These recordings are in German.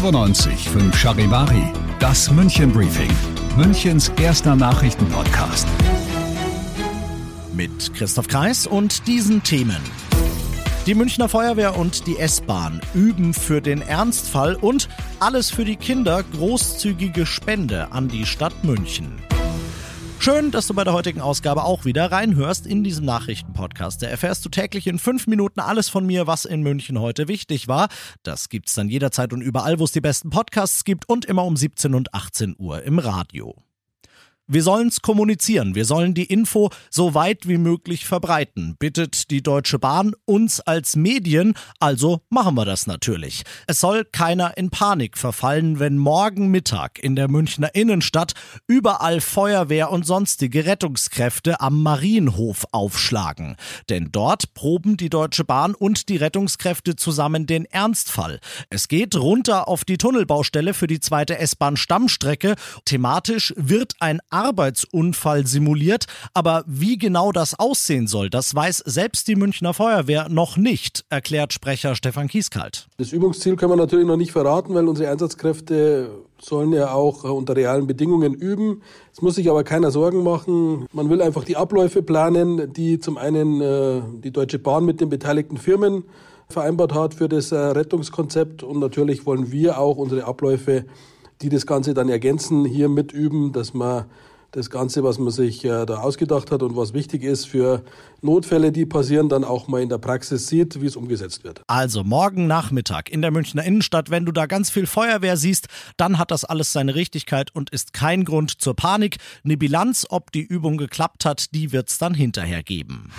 95 5 Charivari, das München Briefing, Münchens erster Nachrichtenpodcast. Mit Christoph Kreis und diesen Themen. Die Münchner Feuerwehr und die S-Bahn üben für den Ernstfall und alles für die Kinder großzügige Spende an die Stadt München. Schön, dass du bei der heutigen Ausgabe auch wieder reinhörst in diesem Nachrichtenpodcast. Da erfährst du täglich in fünf Minuten alles von mir, was in München heute wichtig war. Das gibt's dann jederzeit und überall, wo es die besten Podcasts gibt und immer um 17 und 18 Uhr im Radio. Wir sollen's kommunizieren, wir sollen die Info so weit wie möglich verbreiten, bittet die Deutsche Bahn uns als Medien, also machen wir das natürlich. Es soll keiner in Panik verfallen, wenn morgen Mittag in der Münchner Innenstadt überall Feuerwehr und sonstige Rettungskräfte am Marienhof aufschlagen. Denn dort proben die Deutsche Bahn und die Rettungskräfte zusammen den Ernstfall. Es geht runter auf die Tunnelbaustelle für die zweite S-Bahn-Stammstrecke. Thematisch wird ein Arbeitsunfall simuliert, aber wie genau das aussehen soll, das weiß selbst die Münchner Feuerwehr noch nicht, erklärt Sprecher Stefan Kieskalt. Das Übungsziel können wir natürlich noch nicht verraten, weil unsere Einsatzkräfte sollen ja auch unter realen Bedingungen üben. Es muss sich aber keiner Sorgen machen. Man will einfach die Abläufe planen, die zum einen äh, die Deutsche Bahn mit den beteiligten Firmen vereinbart hat für das äh, Rettungskonzept und natürlich wollen wir auch unsere Abläufe die das Ganze dann ergänzen, hier mitüben, dass man das Ganze, was man sich äh, da ausgedacht hat und was wichtig ist für Notfälle, die passieren, dann auch mal in der Praxis sieht, wie es umgesetzt wird. Also morgen Nachmittag in der Münchner Innenstadt, wenn du da ganz viel Feuerwehr siehst, dann hat das alles seine Richtigkeit und ist kein Grund zur Panik. Eine Bilanz, ob die Übung geklappt hat, die wird es dann hinterher geben.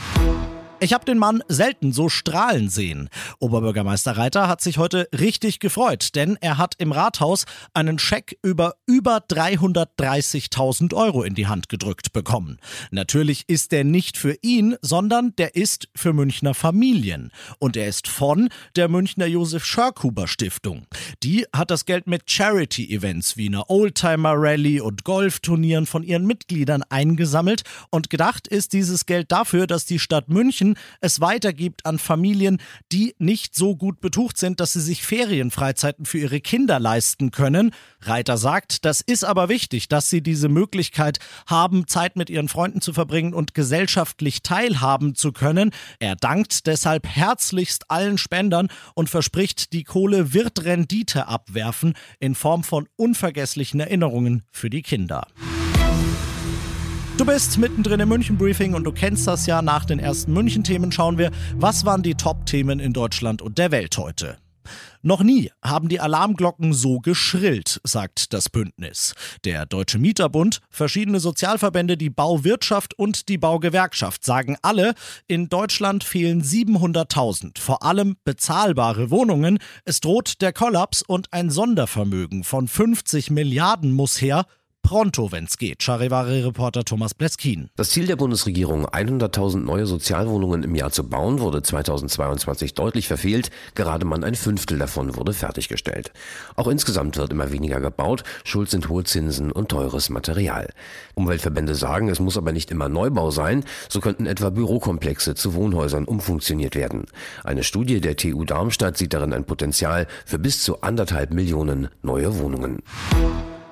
Ich habe den Mann selten so strahlen sehen. Oberbürgermeister Reiter hat sich heute richtig gefreut, denn er hat im Rathaus einen Scheck über über 330.000 Euro in die Hand gedrückt bekommen. Natürlich ist der nicht für ihn, sondern der ist für Münchner Familien. Und er ist von der Münchner Josef Schörkuber Stiftung. Die hat das Geld mit Charity-Events wie einer Oldtimer-Rallye und Golfturnieren von ihren Mitgliedern eingesammelt und gedacht ist dieses Geld dafür, dass die Stadt München München es weitergibt an Familien, die nicht so gut betucht sind, dass sie sich Ferienfreizeiten für ihre Kinder leisten können. Reiter sagt, das ist aber wichtig, dass sie diese Möglichkeit haben, Zeit mit ihren Freunden zu verbringen und gesellschaftlich teilhaben zu können. Er dankt deshalb herzlichst allen Spendern und verspricht, die Kohle wird Rendite abwerfen in Form von unvergesslichen Erinnerungen für die Kinder. Du bist mittendrin im München-Briefing und du kennst das ja. Nach den ersten München-Themen schauen wir, was waren die Top-Themen in Deutschland und der Welt heute. Noch nie haben die Alarmglocken so geschrillt, sagt das Bündnis. Der Deutsche Mieterbund, verschiedene Sozialverbände, die Bauwirtschaft und die Baugewerkschaft sagen alle, in Deutschland fehlen 700.000, vor allem bezahlbare Wohnungen. Es droht der Kollaps und ein Sondervermögen von 50 Milliarden muss her, pronto, wenn's geht. Charivari-Reporter Thomas Bleskin. Das Ziel der Bundesregierung, 100.000 neue Sozialwohnungen im Jahr zu bauen, wurde 2022 deutlich verfehlt. Gerade mal ein Fünftel davon wurde fertiggestellt. Auch insgesamt wird immer weniger gebaut. Schuld sind hohe Zinsen und teures Material. Umweltverbände sagen, es muss aber nicht immer Neubau sein. So könnten etwa Bürokomplexe zu Wohnhäusern umfunktioniert werden. Eine Studie der TU Darmstadt sieht darin ein Potenzial für bis zu anderthalb Millionen neue Wohnungen.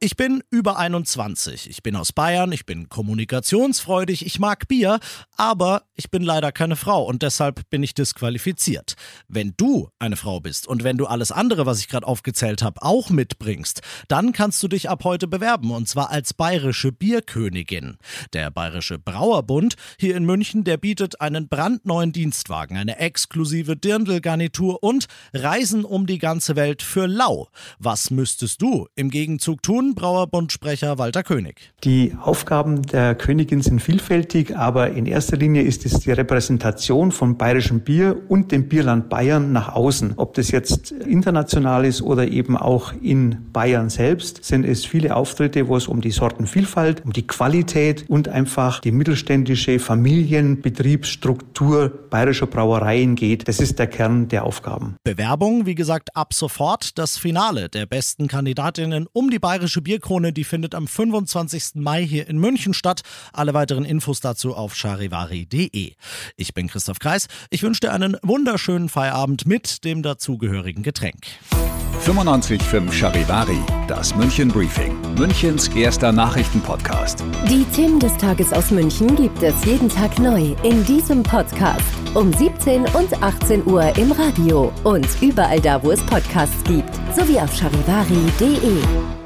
Ich bin über 21. Ich bin aus Bayern, ich bin kommunikationsfreudig, ich mag Bier, aber ich bin leider keine Frau und deshalb bin ich disqualifiziert. Wenn du eine Frau bist und wenn du alles andere, was ich gerade aufgezählt habe, auch mitbringst, dann kannst du dich ab heute bewerben und zwar als bayerische Bierkönigin. Der Bayerische Brauerbund hier in München, der bietet einen brandneuen Dienstwagen, eine exklusive Dirndlgarnitur und Reisen um die ganze Welt für lau. Was müsstest du im Gegenzug tun, Brauerbundsprecher Walter König. Die Aufgaben der Königin sind vielfältig, aber in erster Linie ist es die Repräsentation von bayerischem Bier und dem Bierland Bayern nach außen. Ob das jetzt international ist oder eben auch in Bayern selbst, sind es viele Auftritte, wo es um die Sortenvielfalt, um die Qualität und einfach die mittelständische Familienbetriebsstruktur bayerischer Brauereien geht. Das ist der Kern der Aufgaben. Bewerbung, wie gesagt, ab sofort. Das Finale der besten Kandidatinnen um die bayerische Bierkrone, die findet am 25. Mai hier in München statt. Alle weiteren Infos dazu auf charivari.de. Ich bin Christoph Kreis. Ich wünsche dir einen wunderschönen Feierabend mit dem dazugehörigen Getränk. 95.5 Charivari, das München Briefing, Münchens erster Nachrichtenpodcast. Die Themen des Tages aus München gibt es jeden Tag neu in diesem Podcast. Um 17 und 18 Uhr im Radio und überall da, wo es Podcasts gibt, sowie auf charivari.de.